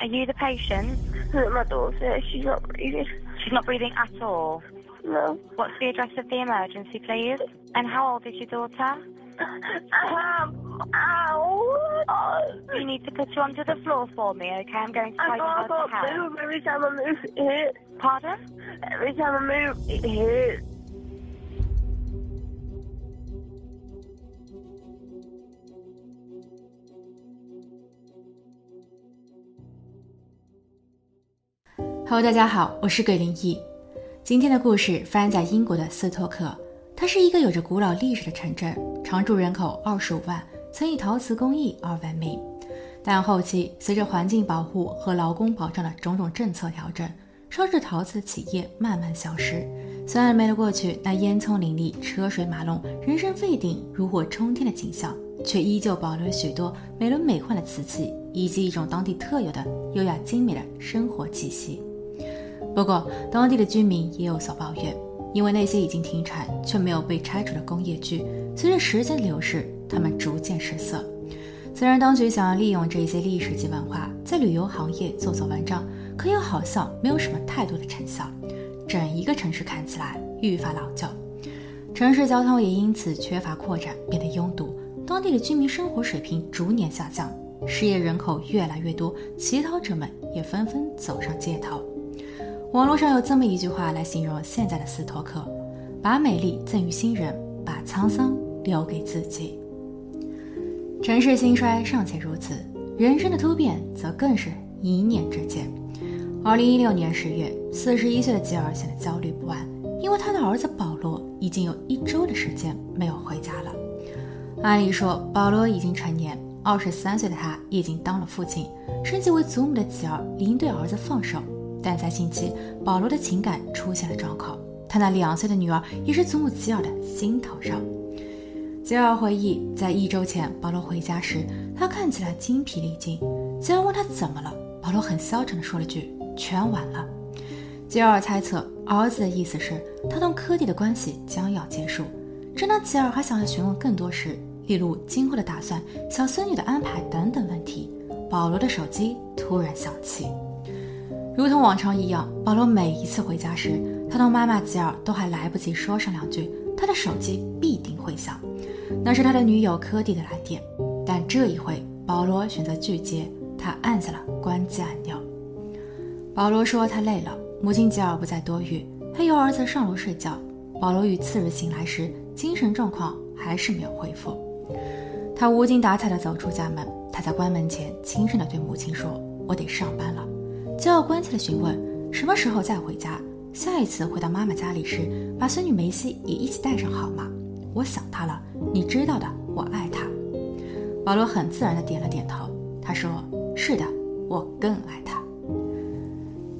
Are you the patient? My daughter, she's not breathing. She's not breathing at all. No. What's the address of the emergency, please? And how old is your daughter? Um, ow. You need to put you onto the floor for me, okay? I'm going to I you how can't, to I help. can't move. Every time I move, it hurts. Pardon? Every time I move, it hurts. 哈喽，大家好，我是鬼灵异。今天的故事发生在英国的斯托克，它是一个有着古老历史的城镇，常住人口二十五万，曾以陶瓷工艺而闻名。但后期随着环境保护和劳工保障的种种政策调整，烧制陶瓷的企业慢慢消失。虽然没了过去那烟囱林立、车水马龙、人声沸鼎、炉火冲天的景象，却依旧保留了许多美轮美奂的瓷器，以及一种当地特有的优雅精美的生活气息。不过，当地的居民也有所抱怨，因为那些已经停产却没有被拆除的工业区，随着时间的流逝，它们逐渐失色。虽然当局想要利用这些历史及文化在旅游行业做做文章，可又好像没有什么太多的成效。整一个城市看起来愈发老旧，城市交通也因此缺乏扩展，变得拥堵。当地的居民生活水平逐年下降，失业人口越来越多，乞讨者们也纷纷走上街头。网络上有这么一句话来形容现在的斯托克：把美丽赠予新人，把沧桑留给自己。城市兴衰尚且如此，人生的突变则更是一念之间。二零一六年十月，四十一岁的吉尔显得焦虑不安，因为他的儿子保罗已经有一周的时间没有回家了。按理说，保罗已经成年，二十三岁的他已经当了父亲，升级为祖母的吉尔理应对儿子放手。但在近期，保罗的情感出现了状况，他那两岁的女儿也是祖母吉尔的心头肉。吉尔回忆，在一周前保罗回家时，他看起来精疲力尽。吉尔问他怎么了，保罗很消沉地说了句：“全完了。”吉尔猜测儿子的意思是，他同科蒂的关系将要结束。正当吉尔还想要询问更多时，例如今后的打算、小孙女的安排等等问题，保罗的手机突然响起。如同往常一样，保罗每一次回家时，他同妈妈吉尔都还来不及说上两句，他的手机必定会响。那是他的女友科蒂的来电，但这一回保罗选择拒接，他按下了关机按钮。保罗说他累了，母亲吉尔不再多语，他由儿子上楼睡觉。保罗于次日醒来时，精神状况还是没有恢复。他无精打采地走出家门，他在关门前轻声地对母亲说：“我得上班了。”吉尔关切地询问：“什么时候再回家？下一次回到妈妈家里时，把孙女梅西也一起带上好吗？我想她了，你知道的，我爱她。”保罗很自然地点了点头。他说：“是的，我更爱她。”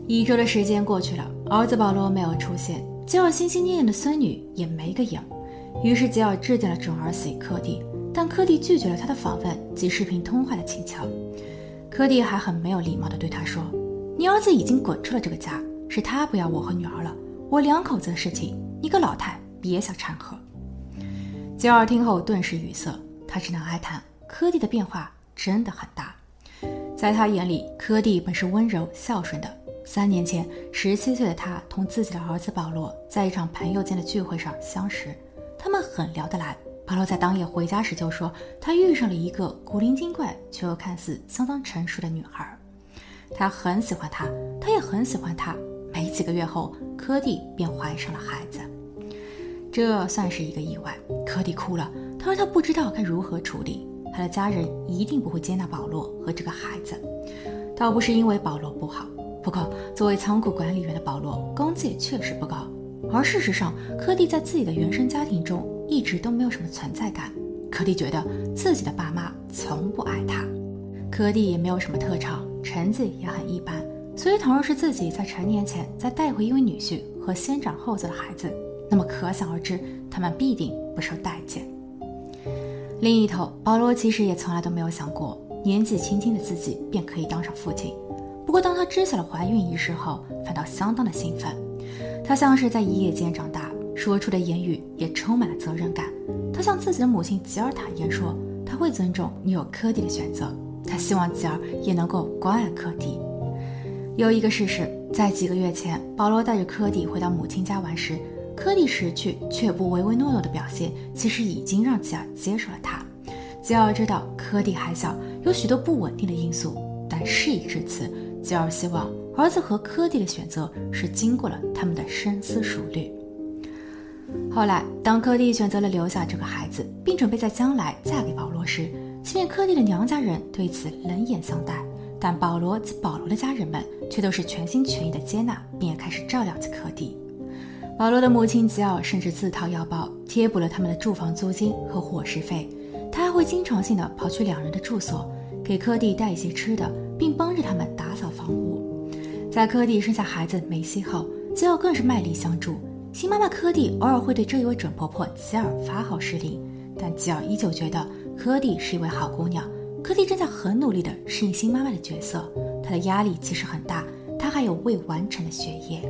一周的时间过去了，儿子保罗没有出现，吉尔心心念念的孙女也没个影。于是吉尔致电了准儿媳科蒂，但科蒂拒绝了他的访问及视频通话的请求。科蒂还很没有礼貌地对他说。你儿子已经滚出了这个家，是他不要我和女儿了。我两口子的事情，你个老太别想掺和。吉尔听后顿时语塞，他只能哀叹：科蒂的变化真的很大。在他眼里，科蒂本是温柔孝顺的。三年前，十七岁的他同自己的儿子保罗在一场朋友间的聚会上相识，他们很聊得来。保罗在当夜回家时就说，他遇上了一个古灵精怪却又看似相当成熟的女孩。他很喜欢她，他也很喜欢她。没几个月后，科蒂便怀上了孩子，这算是一个意外。科蒂哭了，他说他不知道该如何处理，他的家人一定不会接纳保罗和这个孩子。倒不是因为保罗不好，不过作为仓库管理员的保罗工资也确实不高，而事实上，科蒂在自己的原生家庭中一直都没有什么存在感。柯蒂觉得自己的爸妈从不爱他，科蒂也没有什么特长。成绩也很一般，所以倘若是自己在成年前再带回一位女婿和先长后做的孩子，那么可想而知，他们必定不受待见。另一头，保罗其实也从来都没有想过，年纪轻轻的自己便可以当上父亲。不过，当他知晓了怀孕一事后，反倒相当的兴奋。他像是在一夜间长大，说出的言语也充满了责任感。他向自己的母亲吉尔坦言说，他会尊重女友科蒂的选择。他希望吉尔也能够关爱科蒂，有一个事实，在几个月前，保罗带着科蒂回到母亲家玩时，科蒂识趣却不唯唯诺诺的表现，其实已经让吉尔接受了他。吉尔知道科蒂还小，有许多不稳定的因素，但事已至此，吉尔希望儿子和科蒂的选择是经过了他们的深思熟虑。后来，当科蒂选择了留下这个孩子，并准备在将来嫁给保罗时，即便科蒂的娘家人对此冷眼相待，但保罗及保罗的家人们却都是全心全意的接纳，并也开始照料起科蒂。保罗的母亲吉奥甚至自掏腰包贴补了他们的住房租金和伙食费，他还会经常性的跑去两人的住所，给科蒂带一些吃的，并帮着他们打扫房屋。在科蒂生下孩子梅西后，吉奥更是卖力相助。新妈妈科蒂偶尔会对这一位准婆婆吉尔发号施令，但吉尔依旧觉得科蒂是一位好姑娘。科蒂正在很努力地适应新妈妈的角色，她的压力其实很大，她还有未完成的学业。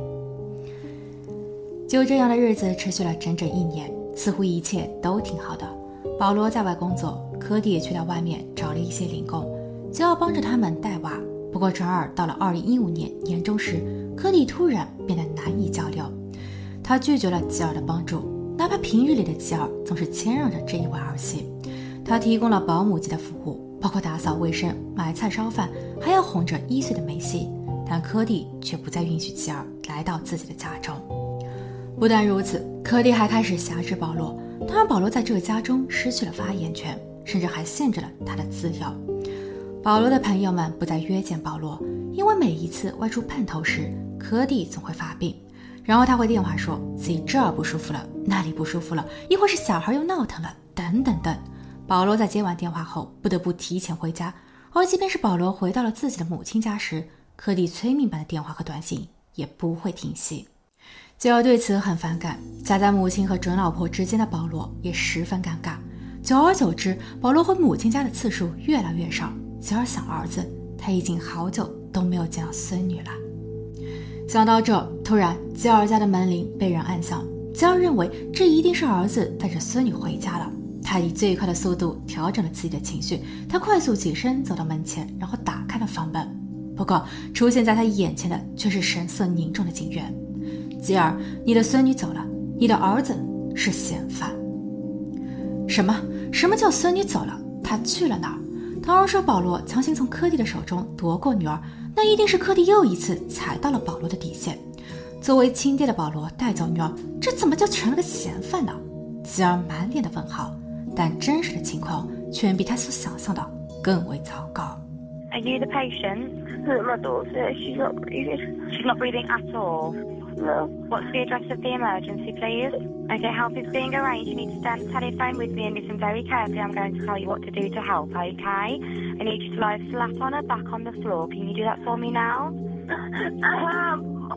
就这样的日子持续了整整一年，似乎一切都挺好的。保罗在外工作，科蒂也去到外面找了一些零工，就要帮着他们带娃。不过，转而到了二零一五年年中时，科蒂突然变得难以交流。他拒绝了吉尔的帮助，哪怕平日里的吉尔总是谦让着这一位儿媳。他提供了保姆级的服务，包括打扫卫生、买菜烧饭，还要哄着一岁的梅西。但科蒂却不再允许吉尔来到自己的家中。不但如此，科蒂还开始挟制保罗，他让保罗在这个家中失去了发言权，甚至还限制了他的自由。保罗的朋友们不再约见保罗，因为每一次外出碰头时，科蒂总会发病。然后他会电话说自己这儿不舒服了，那里不舒服了，一会儿是小孩又闹腾了，等等等。保罗在接完电话后不得不提前回家，而即便是保罗回到了自己的母亲家时，科蒂催命般的电话和短信也不会停息。吉尔对此很反感，夹在母亲和准老婆之间的保罗也十分尴尬。久而久之，保罗回母亲家的次数越来越少。吉尔想儿子，他已经好久都没有见到孙女了。想到这，突然吉尔家的门铃被人按响。吉尔认为这一定是儿子带着孙女回家了。他以最快的速度调整了自己的情绪，他快速起身走到门前，然后打开了房门。不过出现在他眼前的却是神色凝重的警员。吉尔，你的孙女走了，你的儿子是嫌犯。什么？什么叫孙女走了？他去了哪儿？当然说保罗强行从科蒂的手中夺过女儿。那一定是科蒂又一次踩到了保罗的底线。作为亲爹的保罗带走女儿，这怎么就成了个嫌犯呢？吉尔满脸的问号，但真实的情况却比他所想象的更为糟糕。Are you the patient? My daughter, she's not breathing. She's not breathing at all. No. What's the address of the emergency, please? Okay, help is being arranged. You need to stand the telephone with me and listen very carefully. I'm going to tell you what to do to help, okay? I need you to lie flat on her back on the floor. Can you do that for me now? Um,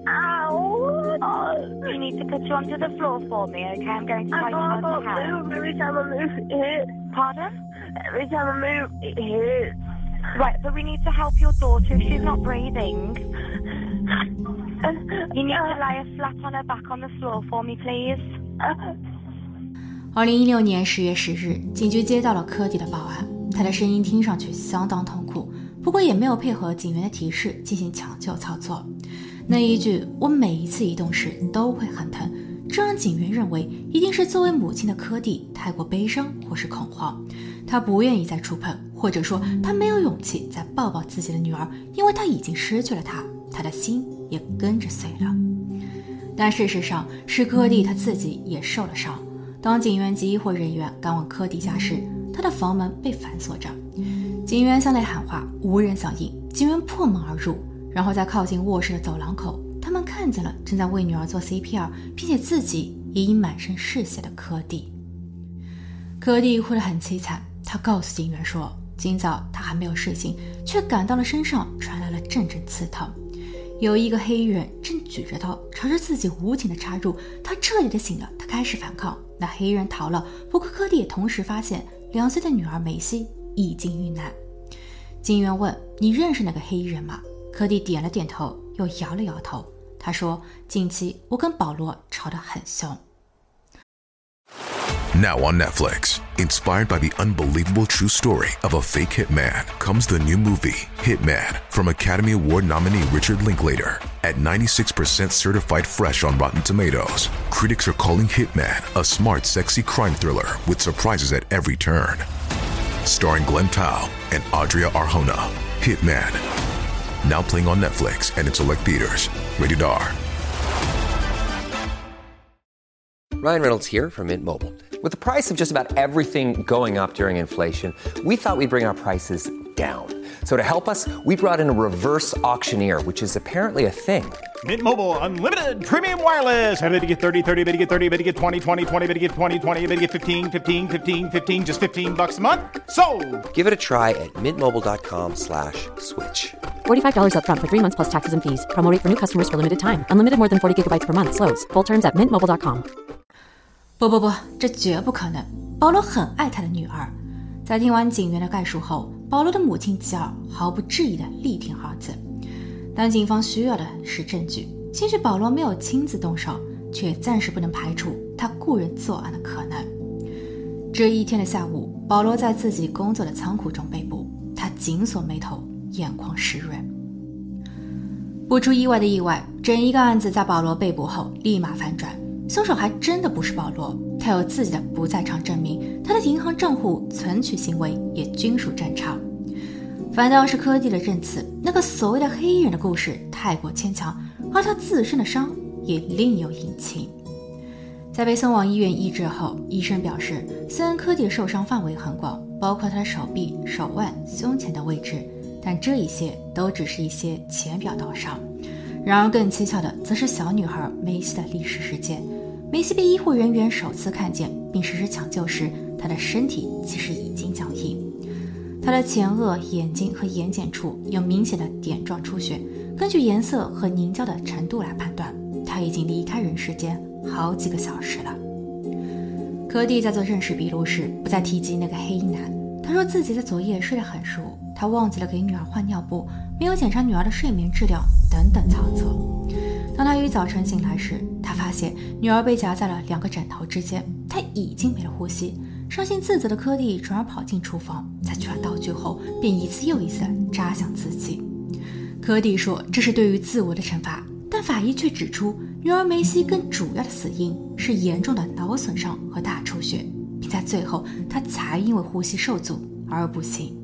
ow. You need to put you onto the floor for me, okay? I'm going to tell you I how to can't help. move. Every time I move, it hurts. Pardon? Every time I move, it hurts. Right, but we need to help your daughter if she's not breathing. You need to lie her flat on her back on the floor for me, please. 二零一六年十月十日，警局接到了科蒂的报案，他的声音听上去相当痛苦，不过也没有配合警员的提示进行抢救操作。 那一句“我每一次移动时都会很疼”，这让警员认为一定是作为母亲的科蒂太过悲伤或是恐慌，他不愿意再触碰，或者说他没有勇气再抱抱自己的女儿，因为他已经失去了她，他的心也跟着碎了。但事实上是科蒂他自己也受了伤。当警员及医护人员赶往科蒂家时，他的房门被反锁着。警员向内喊话，无人响应。警员破门而入，然后在靠近卧室的走廊口，他们看见了正在为女儿做 CPR，并且自己也已满身是血的科蒂。科蒂哭得很凄惨，他告诉警员说，今早他还没有睡醒，却感到了身上传来了阵阵刺痛。有一个黑衣人正举着刀朝着自己无情的插入，他彻底的醒了，他开始反抗。那黑衣人逃了，不过科蒂也同时发现两岁的女儿梅西已经遇难。警员问：“你认识那个黑衣人吗？”科蒂点了点头，又摇了摇头。他说：“近期我跟保罗吵得很凶。” Now on Netflix, inspired by the unbelievable true story of a fake hitman, comes the new movie, Hitman, from Academy Award nominee Richard Linklater. At 96% certified fresh on Rotten Tomatoes, critics are calling Hitman a smart, sexy crime thriller with surprises at every turn. Starring Glenn Powell and Adria Arjona, Hitman. now playing on Netflix and in select theaters. Rated R. Ryan Reynolds here from Mint Mobile. With the price of just about everything going up during inflation, we thought we'd bring our prices down. So to help us, we brought in a reverse auctioneer, which is apparently a thing. Mint Mobile unlimited premium wireless. Ready to get 30, 30, bit to get 30, bit to get 20, 20, 20, bit to get 20, 20, bit to get 15, 15, 15, 15 just 15 bucks a month. So, Give it a try at mintmobile.com slash switch. $45 upfront for three months plus taxes and fees. Promo rate for new customers for limited time. Unlimited more than 40 gigabytes per month. Slows. Full terms at mintmobile.com. 不不不，这绝不可能！保罗很爱他的女儿。在听完警员的概述后， 保罗的母亲吉尔毫不质疑地力挺儿子。但警方需要的是证据，兴许保罗没有亲自动手，却暂时不能排除他雇人作案的可能。这一天的下午，保罗在自己工作的仓库中被捕，他紧锁眉头，眼眶湿润。不出意外的意外，整一个案子在保罗被捕后立马反转。凶手还真的不是保罗，他有自己的不在场证明，他的银行账户存取行为也均属正常。反倒是柯蒂的证词，那个所谓的黑衣人的故事太过牵强，而他自身的伤也另有隐情。在被送往医院医治后，医生表示，虽然柯蒂受伤范围很广，包括他的手臂、手腕、胸前的位置，但这一些都只是一些浅表刀伤。然而更蹊跷的，则是小女孩梅西的历史事件。梅西被医护人员首次看见并实施抢救时，她的身体其实已经僵硬，她的前额、眼睛和眼睑处有明显的点状出血。根据颜色和凝胶的程度来判断，她已经离开人世间好几个小时了。柯蒂在做认识笔录时不再提及那个黑衣男，他说自己在昨夜睡得很熟，他忘记了给女儿换尿布，没有检查女儿的睡眠质量等等操作。当他于早晨醒来时，他发现女儿被夹在了两个枕头之间，她已经没了呼吸。伤心自责的柯蒂转而跑进厨房，在取完道具后，便一次又一次扎向自己。柯蒂说这是对于自我的惩罚，但法医却指出，女儿梅西更主要的死因是严重的脑损伤和大出血，并在最后她才因为呼吸受阻而不幸。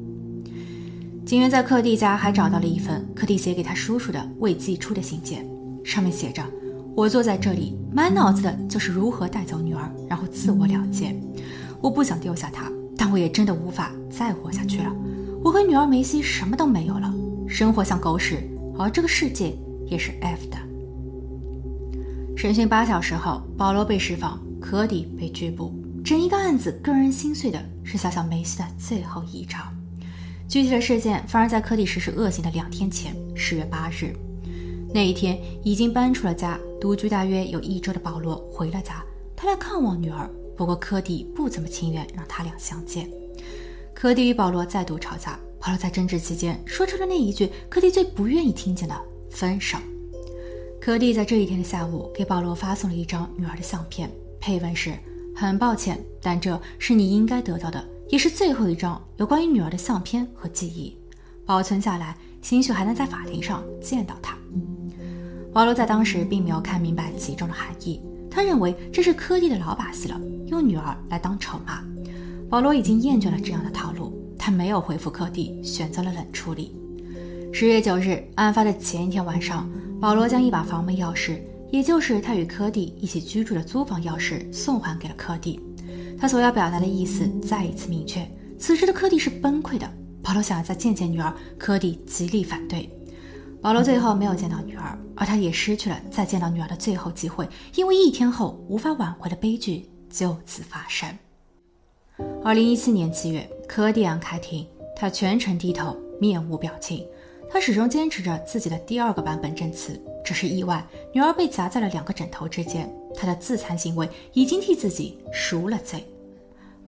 警员在柯蒂家还找到了一份柯蒂写给他叔叔的未寄出的信件。上面写着：“我坐在这里，满脑子的就是如何带走女儿，然后自我了结。我不想丢下她，但我也真的无法再活下去了。我和女儿梅西什么都没有了，生活像狗屎，而这个世界也是 F 的。”审讯八小时后，保罗被释放，科迪被拘捕。整一个案子更让人心碎的是小小梅西的最后一招。具体的事件发生在科迪实施恶行的两天前，十月八日。那一天，已经搬出了家、独居大约有一周的保罗回了家。他来看望女儿，不过柯蒂不怎么情愿让他俩相见。柯蒂与保罗再度吵架，保罗在争执期间说出了那一句柯蒂最不愿意听见的“分手”。柯蒂在这一天的下午给保罗发送了一张女儿的相片，配文是：“很抱歉，但这是你应该得到的，也是最后一张有关于女儿的相片和记忆，保存下来，兴许还能在法庭上见到她。”保罗在当时并没有看明白其中的含义，他认为这是柯蒂的老把戏了，用女儿来当筹码。保罗已经厌倦了这样的套路，他没有回复柯蒂，选择了冷处理。十月九日，案发的前一天晚上，保罗将一把房门钥匙，也就是他与柯蒂一起居住的租房钥匙，送还给了柯蒂。他所要表达的意思再一次明确。此时的柯蒂是崩溃的，保罗想要再见见女儿，柯蒂极力反对。保罗最后没有见到女儿，而他也失去了再见到女儿的最后机会，因为一天后无法挽回的悲剧就此发生。二零一七年七月，柯蒂安开庭，他全程低头，面无表情。他始终坚持着自己的第二个版本证词，这是意外，女儿被夹在了两个枕头之间，他的自残行为已经替自己赎了罪。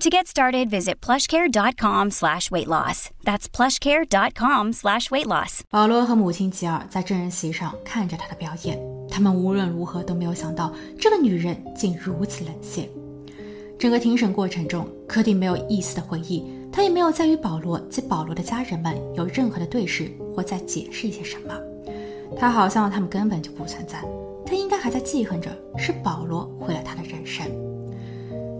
To get started, visit plushcare.com slash weight loss. That's plushcare.com slash weight loss. 保罗和母亲吉尔在证人席上看着他的表演，他们无论如何都没有想到这个女人竟如此冷血。整个庭审过程中，柯蒂没有一丝的回忆，他也没有再与保罗及保罗的家人们有任何的对视或在解释一些什么。他好像他们根本就不存在，他应该还在记恨着是保罗毁了他的人生。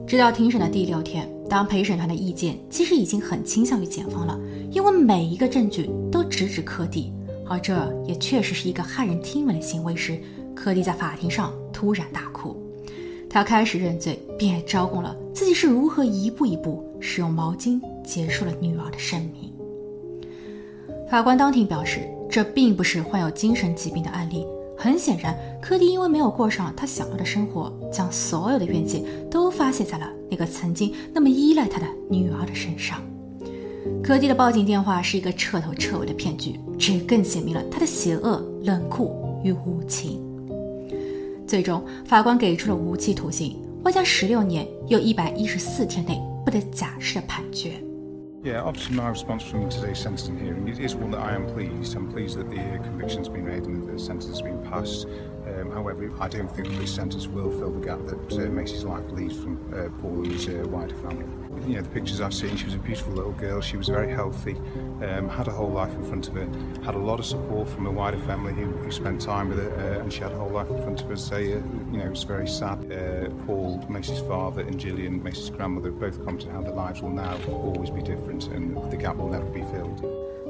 直到庭审的第六天，当陪审团的意见其实已经很倾向于检方了，因为每一个证据都直指柯蒂，而这也确实是一个骇人听闻的行为时，柯蒂在法庭上突然大哭。他开始认罪，并招供了自己是如何一步一步使用毛巾结束了女儿的生命。法官当庭表示，这并不是患有精神疾病的案例。很显然，柯蒂因为没有过上他想要的生活，将所有的怨气都发泄在了那个曾经那么依赖他的女儿的身上。柯蒂的报警电话是一个彻头彻尾的骗局，这更显明了他的邪恶、冷酷与无情。最终，法官给出了无期徒刑，外加十六年又一百一十四天内不得假释的判决。Yeah, obviously my response from today's sentencing hearing is one that I am pleased. I'm pleased that the conviction's been made and that the sentence has been passed. Um, however, I don't think this sentence will fill the gap that uh, Macy's life leaves from uh, Paul and his uh, wider family. You know, the pictures I've seen, she was a beautiful little girl. She was very healthy, um, had a whole life in front of her, had a lot of support from her wider family who, who spent time with her, uh, and she had a whole life in front of her. So, uh, you know, it's very sad. Uh, Paul, Macy's father, and Gillian, Macy's grandmother, both commented how their lives will now always be different and the gap will never be filled.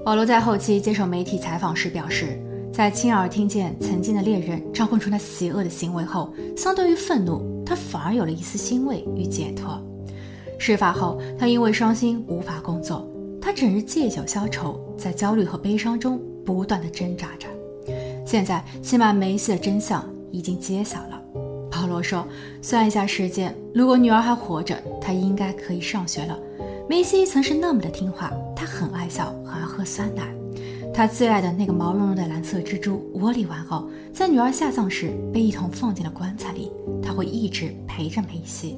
保罗在后期接受媒体采访时表示，在亲耳听见曾经的恋人招供出那邪恶的行为后，相对于愤怒，他反而有了一丝欣慰与解脱。 事发后，他因为伤心无法工作，他整日借酒消愁，在焦虑和悲伤中不断的挣扎着。现在，起码梅西的真相已经揭晓了。保罗说：“算一下时间，如果女儿还活着，他应该可以上学了。”梅西曾是那么的听话，他很爱笑，很爱喝酸奶。他最爱的那个毛茸茸的蓝色蜘蛛窝里玩偶，在女儿下葬时被一同放进了棺材里。他会一直陪着梅西。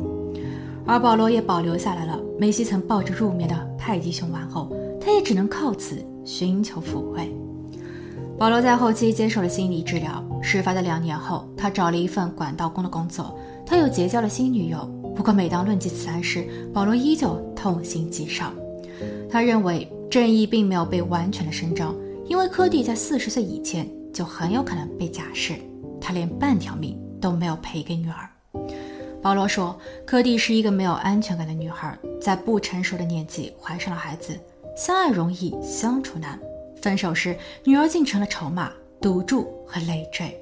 而保罗也保留下来了梅西曾抱着入眠的泰迪熊玩偶，他也只能靠此寻求抚慰。保罗在后期接受了心理治疗，事发的两年后，他找了一份管道工的工作，他又结交了新女友。不过，每当论及此案时，保罗依旧痛心疾首。他认为正义并没有被完全的伸张，因为科蒂在四十岁以前就很有可能被假释，他连半条命都没有赔给女儿。保罗说，柯蒂是一个没有安全感的女孩，在不成熟的年纪怀上了孩子，相爱容易相处难，分手时女儿竟成了筹码、赌注和累赘。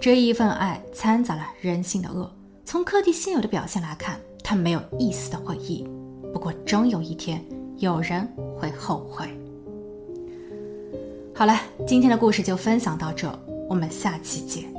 这一份爱掺杂了人性的恶。从柯蒂现有的表现来看，他没有一丝的悔意。不过，终有一天，有人会后悔。好了，今天的故事就分享到这，我们下期见。